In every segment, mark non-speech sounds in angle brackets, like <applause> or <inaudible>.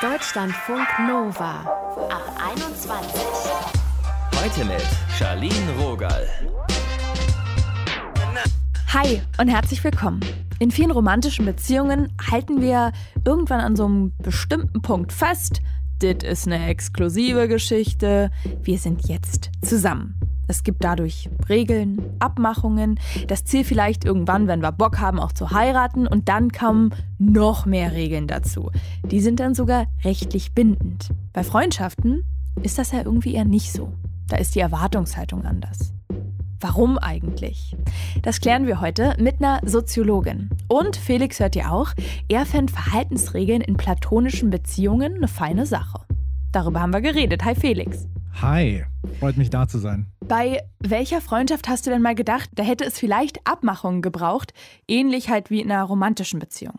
Deutschlandfunk Nova ab 21. Heute mit Charlene Rogal. Hi und herzlich willkommen. In vielen romantischen Beziehungen halten wir irgendwann an so einem bestimmten Punkt fest. Dit ist eine exklusive Geschichte. Wir sind jetzt zusammen. Es gibt dadurch Regeln, Abmachungen, das Ziel vielleicht irgendwann, wenn wir Bock haben, auch zu heiraten und dann kommen noch mehr Regeln dazu. Die sind dann sogar rechtlich bindend. Bei Freundschaften ist das ja irgendwie eher nicht so. Da ist die Erwartungshaltung anders. Warum eigentlich? Das klären wir heute mit einer Soziologin. Und Felix hört ihr auch, er fände Verhaltensregeln in platonischen Beziehungen eine feine Sache. Darüber haben wir geredet. Hi Felix. Hi, freut mich da zu sein. Bei welcher Freundschaft hast du denn mal gedacht, da hätte es vielleicht Abmachungen gebraucht, ähnlich halt wie in einer romantischen Beziehung?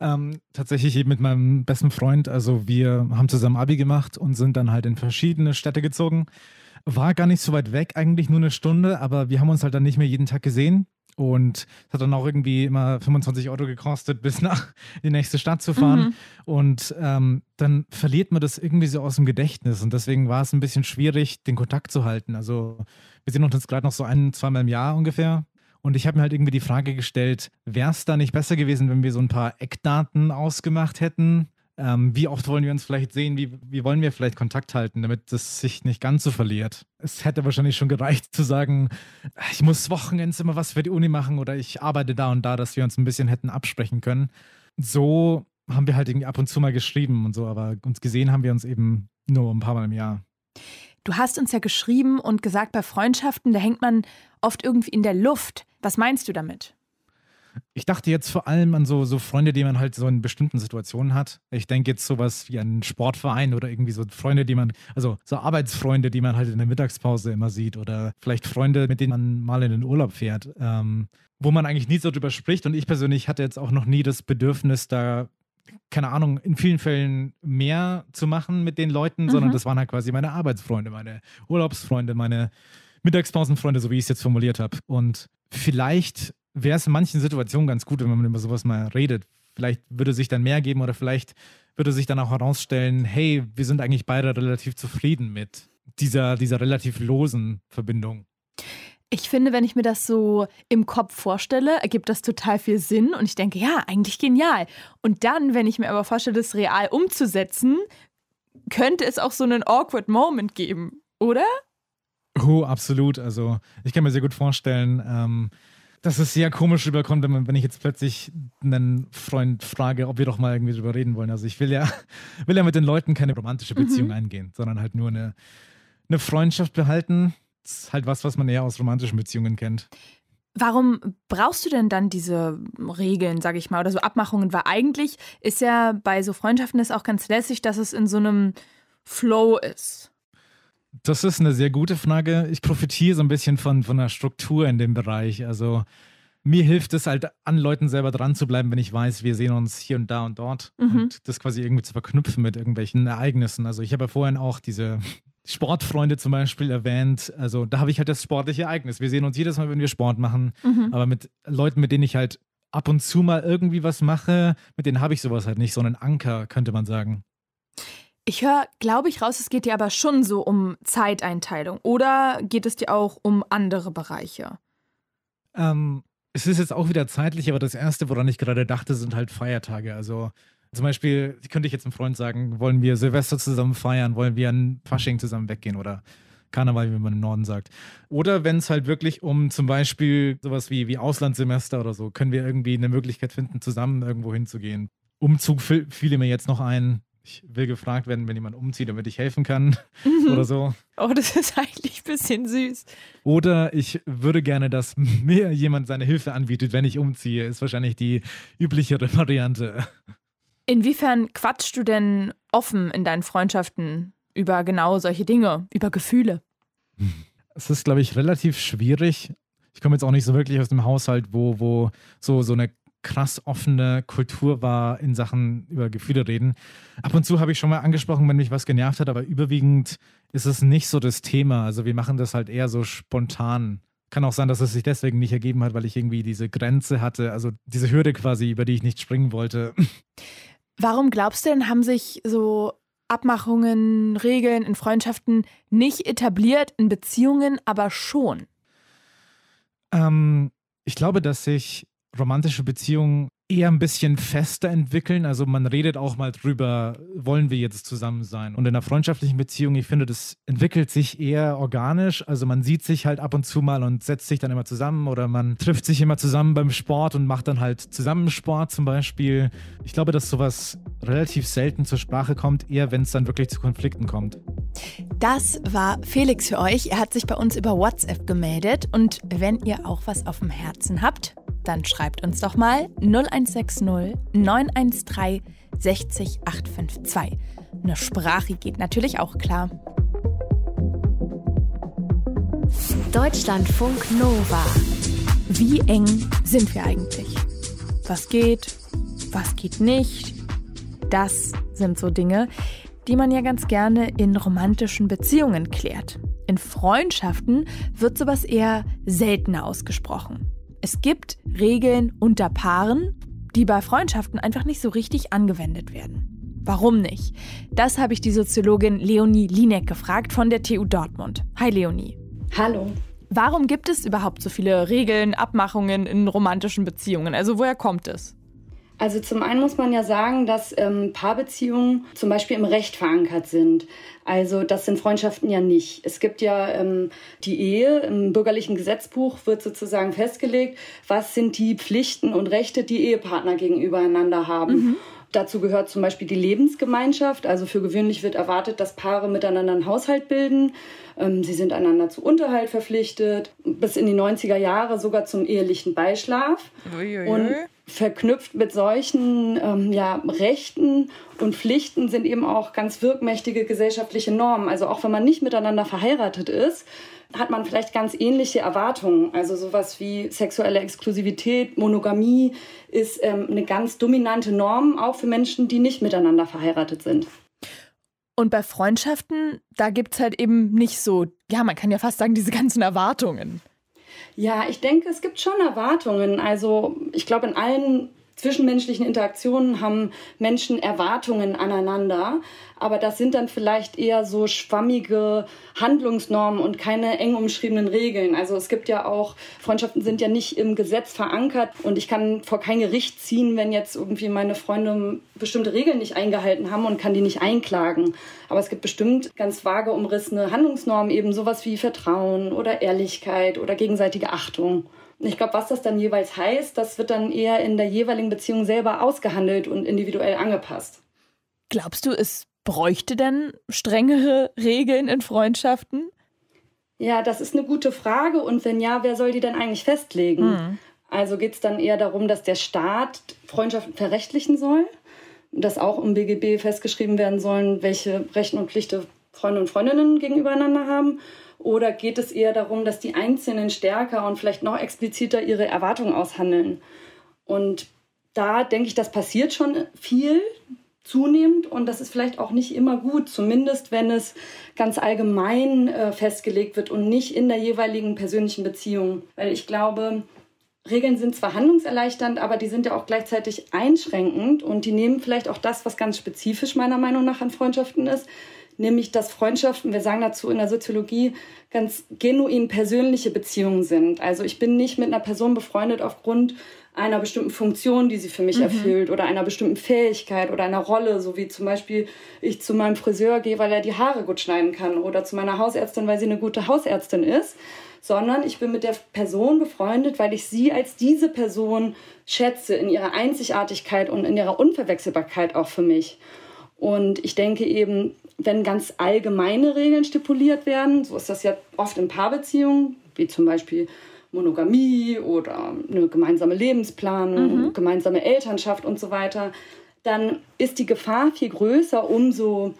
Ähm, tatsächlich eben mit meinem besten Freund. Also wir haben zusammen Abi gemacht und sind dann halt in verschiedene Städte gezogen. War gar nicht so weit weg, eigentlich nur eine Stunde, aber wir haben uns halt dann nicht mehr jeden Tag gesehen. Und es hat dann auch irgendwie immer 25 Euro gekostet, <laughs> bis nach die nächste Stadt zu fahren. Mhm. Und ähm, dann verliert man das irgendwie so aus dem Gedächtnis. Und deswegen war es ein bisschen schwierig, den Kontakt zu halten. Also wir sehen uns jetzt gerade noch so ein, zweimal im Jahr ungefähr. Und ich habe mir halt irgendwie die Frage gestellt, wäre es da nicht besser gewesen, wenn wir so ein paar Eckdaten ausgemacht hätten? Ähm, wie oft wollen wir uns vielleicht sehen? Wie, wie wollen wir vielleicht Kontakt halten, damit es sich nicht ganz so verliert? Es hätte wahrscheinlich schon gereicht zu sagen, ich muss Wochenends immer was für die Uni machen oder ich arbeite da und da, dass wir uns ein bisschen hätten absprechen können. So haben wir halt irgendwie ab und zu mal geschrieben und so, aber uns gesehen haben wir uns eben nur ein paar Mal im Jahr. Du hast uns ja geschrieben und gesagt, bei Freundschaften, da hängt man oft irgendwie in der Luft. Was meinst du damit? Ich dachte jetzt vor allem an so, so Freunde, die man halt so in bestimmten Situationen hat. Ich denke jetzt sowas wie einen Sportverein oder irgendwie so Freunde, die man, also so Arbeitsfreunde, die man halt in der Mittagspause immer sieht oder vielleicht Freunde, mit denen man mal in den Urlaub fährt, ähm, wo man eigentlich nie so drüber spricht. Und ich persönlich hatte jetzt auch noch nie das Bedürfnis, da keine Ahnung, in vielen Fällen mehr zu machen mit den Leuten, mhm. sondern das waren halt quasi meine Arbeitsfreunde, meine Urlaubsfreunde, meine Mittagspausenfreunde, so wie ich es jetzt formuliert habe. Und vielleicht wäre es in manchen Situationen ganz gut, wenn man über sowas mal redet. Vielleicht würde sich dann mehr geben oder vielleicht würde sich dann auch herausstellen, hey, wir sind eigentlich beide relativ zufrieden mit dieser, dieser relativ losen Verbindung. Ich finde, wenn ich mir das so im Kopf vorstelle, ergibt das total viel Sinn und ich denke, ja, eigentlich genial. Und dann, wenn ich mir aber vorstelle, das real umzusetzen, könnte es auch so einen awkward Moment geben, oder? Oh, absolut. Also ich kann mir sehr gut vorstellen, ähm, dass es sehr komisch rüberkommt, wenn, man, wenn ich jetzt plötzlich einen Freund frage, ob wir doch mal irgendwie drüber reden wollen. Also ich will ja, <laughs> will ja mit den Leuten keine romantische Beziehung mhm. eingehen, sondern halt nur eine, eine Freundschaft behalten. Das ist halt was, was man eher aus romantischen Beziehungen kennt. Warum brauchst du denn dann diese Regeln, sage ich mal, oder so Abmachungen? Weil eigentlich ist ja bei so Freundschaften das auch ganz lässig, dass es in so einem Flow ist. Das ist eine sehr gute Frage. Ich profitiere so ein bisschen von, von der Struktur in dem Bereich. Also mir hilft es halt an Leuten selber dran zu bleiben, wenn ich weiß, wir sehen uns hier und da und dort mhm. und das quasi irgendwie zu verknüpfen mit irgendwelchen Ereignissen. Also ich habe ja vorhin auch diese Sportfreunde zum Beispiel erwähnt. Also da habe ich halt das sportliche Ereignis. Wir sehen uns jedes Mal, wenn wir Sport machen, mhm. aber mit Leuten, mit denen ich halt ab und zu mal irgendwie was mache, mit denen habe ich sowas halt nicht, so einen Anker, könnte man sagen. Ich höre, glaube ich, raus, es geht dir aber schon so um Zeiteinteilung. Oder geht es dir auch um andere Bereiche? Ähm, es ist jetzt auch wieder zeitlich, aber das Erste, woran ich gerade dachte, sind halt Feiertage. Also zum Beispiel könnte ich jetzt einem Freund sagen, wollen wir Silvester zusammen feiern, wollen wir an Fasching zusammen weggehen oder Karneval, wie man im Norden sagt. Oder wenn es halt wirklich um zum Beispiel sowas wie, wie Auslandssemester oder so, können wir irgendwie eine Möglichkeit finden, zusammen irgendwo hinzugehen. Umzug fiel mir jetzt noch ein ich will gefragt werden, wenn jemand umzieht, damit ich helfen kann mhm. oder so. Oh, das ist eigentlich ein bisschen süß. Oder ich würde gerne, dass mir jemand seine Hilfe anbietet, wenn ich umziehe. Ist wahrscheinlich die üblichere Variante. Inwiefern quatschst du denn offen in deinen Freundschaften über genau solche Dinge, über Gefühle? Es ist, glaube ich, relativ schwierig. Ich komme jetzt auch nicht so wirklich aus dem Haushalt, wo, wo so, so eine krass offene Kultur war in Sachen über Gefühle reden. Ab und zu habe ich schon mal angesprochen, wenn mich was genervt hat, aber überwiegend ist es nicht so das Thema. Also wir machen das halt eher so spontan. Kann auch sein, dass es sich deswegen nicht ergeben hat, weil ich irgendwie diese Grenze hatte, also diese Hürde quasi, über die ich nicht springen wollte. Warum glaubst du denn, haben sich so Abmachungen, Regeln in Freundschaften nicht etabliert, in Beziehungen aber schon? Ähm, ich glaube, dass sich romantische Beziehungen eher ein bisschen fester entwickeln. Also man redet auch mal drüber, wollen wir jetzt zusammen sein? Und in einer freundschaftlichen Beziehung, ich finde, das entwickelt sich eher organisch. Also man sieht sich halt ab und zu mal und setzt sich dann immer zusammen oder man trifft sich immer zusammen beim Sport und macht dann halt zusammen Sport zum Beispiel. Ich glaube, dass sowas relativ selten zur Sprache kommt, eher wenn es dann wirklich zu Konflikten kommt. Das war Felix für euch. Er hat sich bei uns über WhatsApp gemeldet und wenn ihr auch was auf dem Herzen habt, dann schreibt uns doch mal 0160 913 60 852. Eine Sprache geht natürlich auch klar. Deutschlandfunk Nova. Wie eng sind wir eigentlich? Was geht? Was geht nicht? Das sind so Dinge, die man ja ganz gerne in romantischen Beziehungen klärt. In Freundschaften wird sowas eher seltener ausgesprochen. Es gibt Regeln unter Paaren, die bei Freundschaften einfach nicht so richtig angewendet werden. Warum nicht? Das habe ich die Soziologin Leonie Linek gefragt von der TU Dortmund. Hi Leonie. Hallo. Warum gibt es überhaupt so viele Regeln, Abmachungen in romantischen Beziehungen? Also woher kommt es? Also zum einen muss man ja sagen, dass ähm, Paarbeziehungen zum Beispiel im Recht verankert sind. Also das sind Freundschaften ja nicht. Es gibt ja ähm, die Ehe, im bürgerlichen Gesetzbuch wird sozusagen festgelegt, was sind die Pflichten und Rechte, die Ehepartner gegenübereinander haben. Mhm. Dazu gehört zum Beispiel die Lebensgemeinschaft. Also für gewöhnlich wird erwartet, dass Paare miteinander einen Haushalt bilden. Ähm, sie sind einander zu Unterhalt verpflichtet. Bis in die 90er Jahre sogar zum ehelichen Beischlaf. Uiuiui. Und verknüpft mit solchen ähm, ja, Rechten und Pflichten sind eben auch ganz wirkmächtige gesellschaftliche Normen. Also auch wenn man nicht miteinander verheiratet ist, hat man vielleicht ganz ähnliche Erwartungen. Also sowas wie sexuelle Exklusivität, Monogamie ist ähm, eine ganz dominante Norm, auch für Menschen, die nicht miteinander verheiratet sind. Und bei Freundschaften, da gibt es halt eben nicht so, ja, man kann ja fast sagen, diese ganzen Erwartungen. Ja, ich denke, es gibt schon Erwartungen. Also ich glaube, in allen zwischenmenschlichen Interaktionen haben Menschen Erwartungen aneinander, aber das sind dann vielleicht eher so schwammige Handlungsnormen und keine eng umschriebenen Regeln. Also es gibt ja auch, Freundschaften sind ja nicht im Gesetz verankert und ich kann vor kein Gericht ziehen, wenn jetzt irgendwie meine Freunde bestimmte Regeln nicht eingehalten haben und kann die nicht einklagen. Aber es gibt bestimmt ganz vage umrissene Handlungsnormen, eben sowas wie Vertrauen oder Ehrlichkeit oder gegenseitige Achtung. Ich glaube, was das dann jeweils heißt, das wird dann eher in der jeweiligen Beziehung selber ausgehandelt und individuell angepasst. Glaubst du, es bräuchte denn strengere Regeln in Freundschaften? Ja, das ist eine gute Frage. Und wenn ja, wer soll die denn eigentlich festlegen? Hm. Also geht es dann eher darum, dass der Staat Freundschaften verrechtlichen soll, dass auch im BGB festgeschrieben werden sollen, welche Rechten und Pflichten Freunde und Freundinnen gegenübereinander haben? Oder geht es eher darum, dass die Einzelnen stärker und vielleicht noch expliziter ihre Erwartungen aushandeln? Und da denke ich, das passiert schon viel zunehmend und das ist vielleicht auch nicht immer gut, zumindest wenn es ganz allgemein äh, festgelegt wird und nicht in der jeweiligen persönlichen Beziehung. Weil ich glaube, Regeln sind zwar handlungserleichternd, aber die sind ja auch gleichzeitig einschränkend und die nehmen vielleicht auch das, was ganz spezifisch meiner Meinung nach an Freundschaften ist, nämlich dass Freundschaften, wir sagen dazu in der Soziologie, ganz genuin persönliche Beziehungen sind. Also ich bin nicht mit einer Person befreundet aufgrund einer bestimmten Funktion, die sie für mich mhm. erfüllt oder einer bestimmten Fähigkeit oder einer Rolle, so wie zum Beispiel ich zu meinem Friseur gehe, weil er die Haare gut schneiden kann oder zu meiner Hausärztin, weil sie eine gute Hausärztin ist, sondern ich bin mit der Person befreundet, weil ich sie als diese Person schätze in ihrer Einzigartigkeit und in ihrer Unverwechselbarkeit auch für mich. Und ich denke eben, wenn ganz allgemeine Regeln stipuliert werden, so ist das ja oft in Paarbeziehungen, wie zum Beispiel Monogamie oder eine gemeinsame Lebensplanung, mhm. gemeinsame Elternschaft und so weiter, dann ist die Gefahr viel größer, umso,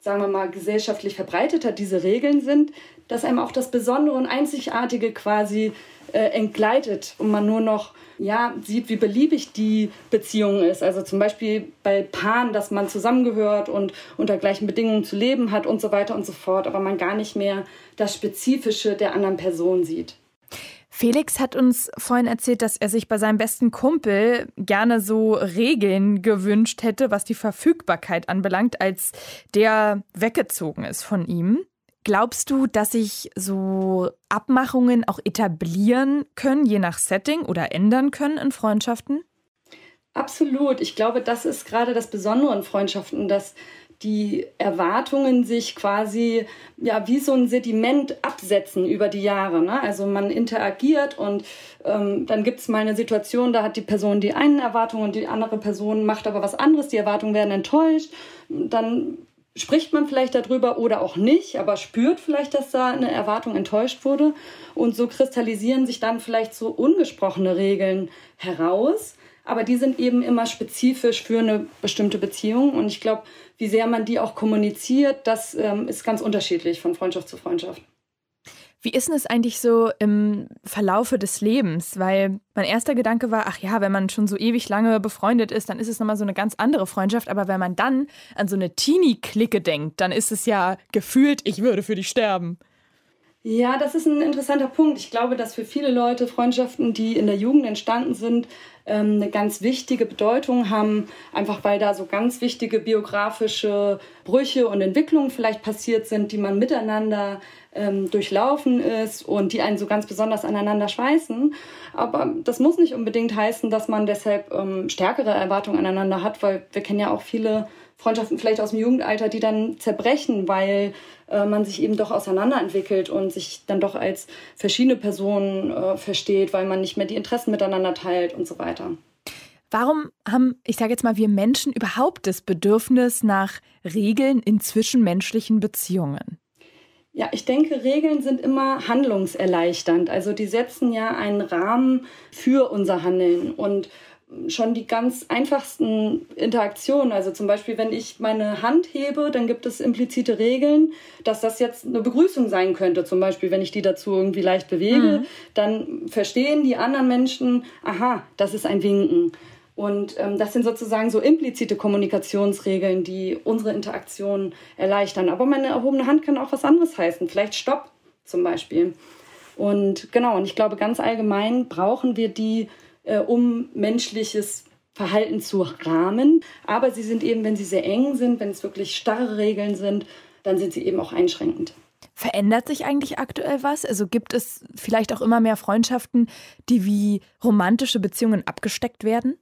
sagen wir mal, gesellschaftlich verbreiteter diese Regeln sind, dass einem auch das Besondere und Einzigartige quasi äh, entgleitet und man nur noch ja, sieht, wie beliebig die Beziehung ist. Also zum Beispiel bei Paaren, dass man zusammengehört und unter gleichen Bedingungen zu leben hat und so weiter und so fort, aber man gar nicht mehr das Spezifische der anderen Person sieht. Felix hat uns vorhin erzählt, dass er sich bei seinem besten Kumpel gerne so Regeln gewünscht hätte, was die Verfügbarkeit anbelangt, als der weggezogen ist von ihm. Glaubst du, dass sich so Abmachungen auch etablieren können, je nach Setting oder ändern können in Freundschaften? Absolut. Ich glaube, das ist gerade das Besondere in Freundschaften, dass die Erwartungen sich quasi ja wie so ein Sediment absetzen über die Jahre. Ne? Also man interagiert und ähm, dann gibt es mal eine Situation, da hat die Person die einen Erwartungen und die andere Person macht aber was anderes, die Erwartungen werden enttäuscht. Dann spricht man vielleicht darüber oder auch nicht, aber spürt vielleicht, dass da eine Erwartung enttäuscht wurde. Und so kristallisieren sich dann vielleicht so ungesprochene Regeln heraus aber die sind eben immer spezifisch für eine bestimmte Beziehung. Und ich glaube, wie sehr man die auch kommuniziert, das ähm, ist ganz unterschiedlich von Freundschaft zu Freundschaft. Wie ist denn es eigentlich so im Verlaufe des Lebens? Weil mein erster Gedanke war, ach ja, wenn man schon so ewig lange befreundet ist, dann ist es nochmal so eine ganz andere Freundschaft. Aber wenn man dann an so eine Teenie-Clique denkt, dann ist es ja gefühlt, ich würde für dich sterben. Ja, das ist ein interessanter Punkt. Ich glaube, dass für viele Leute Freundschaften, die in der Jugend entstanden sind, ähm, eine ganz wichtige Bedeutung haben, einfach weil da so ganz wichtige biografische Brüche und Entwicklungen vielleicht passiert sind, die man miteinander ähm, durchlaufen ist und die einen so ganz besonders aneinander schweißen. Aber das muss nicht unbedingt heißen, dass man deshalb ähm, stärkere Erwartungen aneinander hat, weil wir kennen ja auch viele Freundschaften vielleicht aus dem Jugendalter, die dann zerbrechen, weil äh, man sich eben doch auseinanderentwickelt und sich dann doch als verschiedene Personen äh, versteht, weil man nicht mehr die Interessen miteinander teilt und so weiter. Warum haben, ich sage jetzt mal, wir Menschen überhaupt das Bedürfnis nach Regeln in zwischenmenschlichen Beziehungen? Ja, ich denke, Regeln sind immer handlungserleichternd. Also die setzen ja einen Rahmen für unser Handeln. Und schon die ganz einfachsten Interaktionen. Also zum Beispiel, wenn ich meine Hand hebe, dann gibt es implizite Regeln, dass das jetzt eine Begrüßung sein könnte. Zum Beispiel, wenn ich die dazu irgendwie leicht bewege, mhm. dann verstehen die anderen Menschen, aha, das ist ein Winken. Und ähm, das sind sozusagen so implizite Kommunikationsregeln, die unsere Interaktion erleichtern. Aber meine erhobene Hand kann auch was anderes heißen. Vielleicht Stopp zum Beispiel. Und genau, und ich glaube, ganz allgemein brauchen wir die äh, um menschliches Verhalten zu rahmen. Aber sie sind eben, wenn sie sehr eng sind, wenn es wirklich starre Regeln sind, dann sind sie eben auch einschränkend. Verändert sich eigentlich aktuell was? Also gibt es vielleicht auch immer mehr Freundschaften, die wie romantische Beziehungen abgesteckt werden?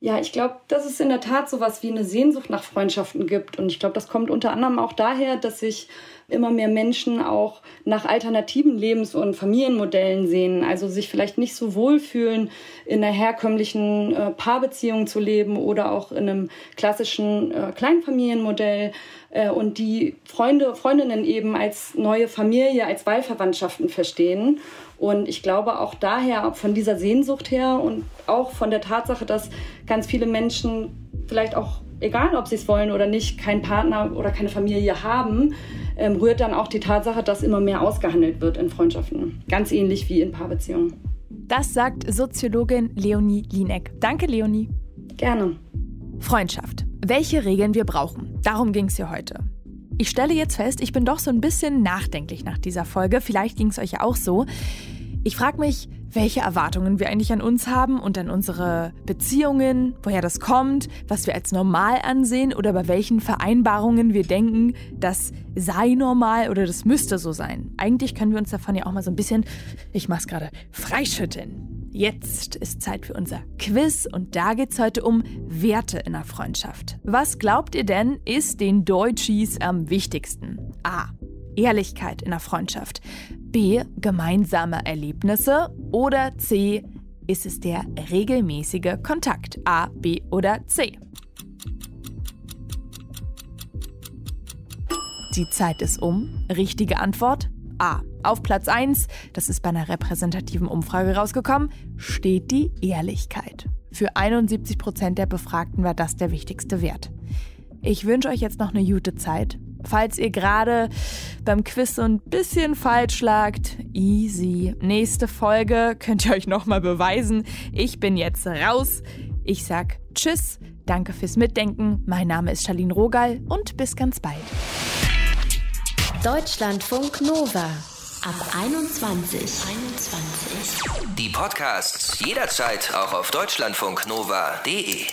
Ja, ich glaube, dass es in der Tat so was wie eine Sehnsucht nach Freundschaften gibt. Und ich glaube, das kommt unter anderem auch daher, dass sich immer mehr Menschen auch nach alternativen Lebens- und Familienmodellen sehen. Also sich vielleicht nicht so wohlfühlen, in einer herkömmlichen äh, Paarbeziehung zu leben oder auch in einem klassischen äh, Kleinfamilienmodell. Äh, und die Freunde, Freundinnen eben als neue Familie, als Wahlverwandtschaften verstehen. Und ich glaube auch daher, von dieser Sehnsucht her und auch von der Tatsache, dass ganz viele Menschen vielleicht auch, egal ob sie es wollen oder nicht, keinen Partner oder keine Familie haben, ähm, rührt dann auch die Tatsache, dass immer mehr ausgehandelt wird in Freundschaften. Ganz ähnlich wie in Paarbeziehungen. Das sagt Soziologin Leonie Lieneck. Danke, Leonie. Gerne. Freundschaft. Welche Regeln wir brauchen. Darum ging es hier heute. Ich stelle jetzt fest, ich bin doch so ein bisschen nachdenklich nach dieser Folge. Vielleicht ging es euch ja auch so. Ich frage mich, welche Erwartungen wir eigentlich an uns haben und an unsere Beziehungen, woher das kommt, was wir als normal ansehen oder bei welchen Vereinbarungen wir denken, das sei normal oder das müsste so sein. Eigentlich können wir uns davon ja auch mal so ein bisschen, ich mach's gerade, freischütteln. Jetzt ist Zeit für unser Quiz und da geht's heute um Werte in der Freundschaft. Was glaubt ihr denn, ist den Deutschies am wichtigsten? A. Ehrlichkeit in der Freundschaft? B. Gemeinsame Erlebnisse? Oder C. Ist es der regelmäßige Kontakt? A, B oder C? Die Zeit ist um. Richtige Antwort A. Auf Platz 1, das ist bei einer repräsentativen Umfrage rausgekommen, steht die Ehrlichkeit. Für 71 Prozent der Befragten war das der wichtigste Wert. Ich wünsche euch jetzt noch eine gute Zeit. Falls ihr gerade beim Quiz so ein bisschen falsch lagt, easy. Nächste Folge könnt ihr euch nochmal beweisen. Ich bin jetzt raus. Ich sag Tschüss, danke fürs Mitdenken. Mein Name ist Charlene Rogal und bis ganz bald. Deutschlandfunk Nova Ab 21. 21. Die Podcasts jederzeit auch auf deutschlandfunknova.de.